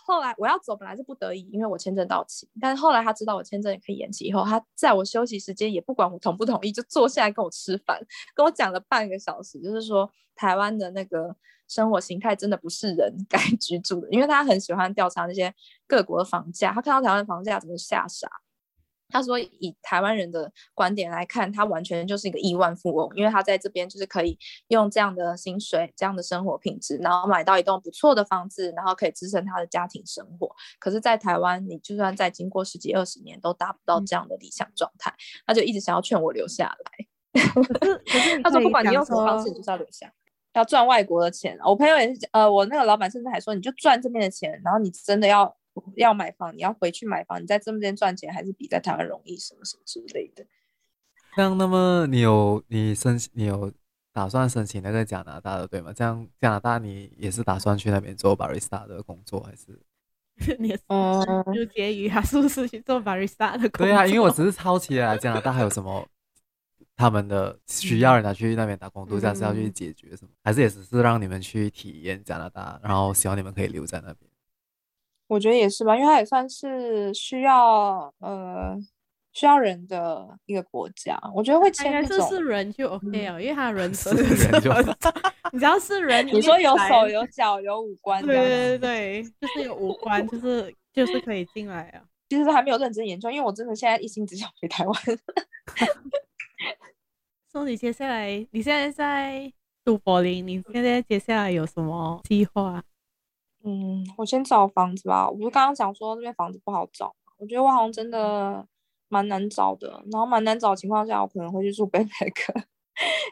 后来我要走，本来是不得已，因为我签证到期。但是后来他知道我签证也可以延期，以后他在我休息时间也不管我同不同意，就坐下来跟我吃饭，跟我讲了半个小时，就是说台湾的那个生活形态真的不是人该 [laughs] 居住的，因为他很喜欢调查那些各国的房价，他看到台湾房价怎么吓傻。他说：“以台湾人的观点来看，他完全就是一个亿万富翁，因为他在这边就是可以用这样的薪水、这样的生活品质，然后买到一栋不错的房子，然后可以支撑他的家庭生活。可是，在台湾，你就算再经过十几二十年，都达不到这样的理想状态。他就一直想要劝我留下来。他说，不管你用什么方式，你就是要留下，要赚外国的钱。我朋友也是，呃，我那个老板甚至还说，你就赚这边的钱，然后你真的要。”要买房，你要回去买房，你在这边赚钱还是比在台湾容易，什么什么之类的。这样，那么你有你申请，你有打算申请那个加拿大的对吗？这样加拿大你也是打算去那边做 barista 的工作，还是？你哦，就介于他是不是去做 barista 的工作？对啊，因为我只是好奇啊，加拿大还有什么他们的需要人家去那边打工度假是要去解决什么，嗯、还是也只是让你们去体验加拿大，然后希望你们可以留在那边。我觉得也是吧，因为它也算是需要呃需要人的一个国家。我觉得会签这是人就 OK 啊，嗯、因为他 [laughs] 人是人就，你只要是人，你说有手有脚有五官，对 [laughs] 对对，就是有五官，就是就是可以进来啊。其实还没有认真研究，因为我真的现在一心只想回台湾。[laughs] 说你接下来，你现在在读柏林，你现在接下来有什么计划？嗯，我先找房子吧。我不是刚刚讲说这边房子不好找，我觉得我好像真的蛮难找的。然后蛮难找的情况下，我可能会去住背包客。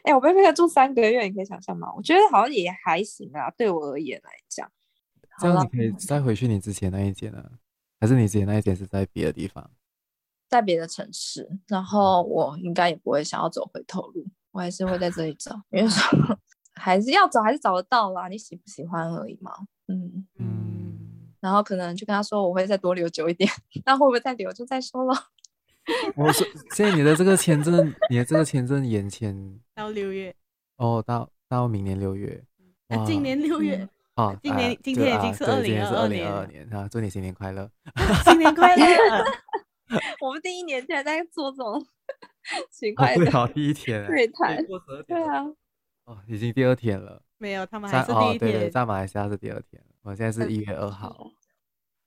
哎、欸，我背包客住三个月，你可以想象吗？我觉得好像也还行啊，对我而言来讲。这样你可以再回去你之前那一间呢？还是你之前那一间是在别的地方？在别的城市。然后我应该也不会想要走回头路，我还是会在这里找，因为说还是要找，还是找得到啦。你喜不喜欢而已嘛。嗯嗯，然后可能就跟他说我会再多留久一点，那会不会再留就再说了。[laughs] 我说现在你的这个签证，你的这个签证延签 [laughs] 到六月哦，到到明年六月，啊，今年六月哦，今年今天已经是二零二二年，二年啊，祝你新年快乐，[laughs] 新年快乐。我们第一年竟然在做这种奇怪的，好，第一天对谈，对啊，哦，已经第二天了。没有，他们还是第一天。哦、对对，在马来西亚是第二天。我现在是一月二号。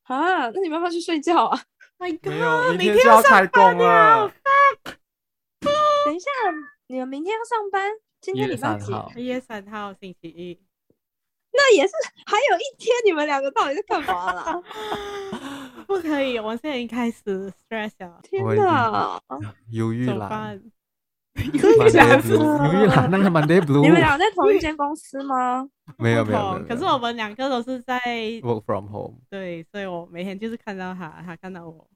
啊，那你慢慢去睡觉啊。My God，明天就要开工了。[laughs] 等一下，你们明天要上班？今天礼拜几？一月三号，星期一。那也是，还有一天，你们两个到底在干嘛啦？[laughs] 不可以，我现在已经开始 stress 了。天哪，忧郁了。你们俩是？那个 Monday Blue。你们俩在同一间公司吗？[laughs] 没有没有，可是我们两个都是在 work from home。对，所以我每天就是看到他，他看到我。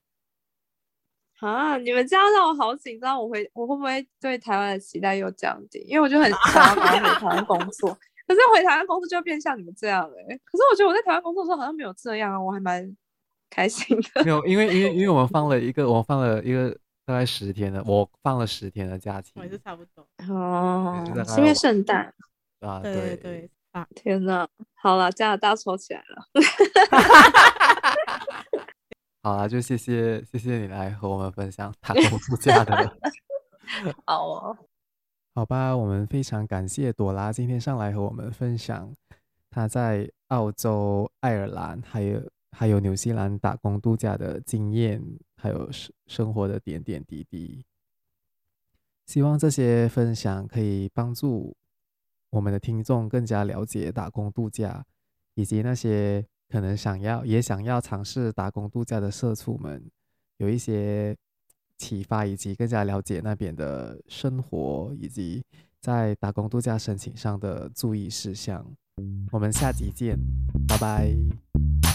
啊，你们这样让我好紧张，我会我会不会对台湾的期待又降低？因为我就很想要回台湾工作，[laughs] 可是回台湾工作就变像你们这样哎、欸。可是我觉得我在台湾工作的时候好像没有这样啊，我还蛮开心的。没有，因为因为因为我们放了一个，我放了一个。大概十天了，我放了十天的假期，我也是差不多。哦，是因为圣诞。啊，对对对啊，天哪，好了，加拿大抽起来了 [laughs] [laughs] 好了，就谢谢谢谢你来和我们分享打工度假的，[laughs] 好哦，好吧，我们非常感谢朵拉今天上来和我们分享她在澳洲、爱尔兰还有还有纽西兰打工度假的经验。还有生生活的点点滴滴，希望这些分享可以帮助我们的听众更加了解打工度假，以及那些可能想要也想要尝试打工度假的社畜们，有一些启发，以及更加了解那边的生活，以及在打工度假申请上的注意事项。我们下集见，拜拜。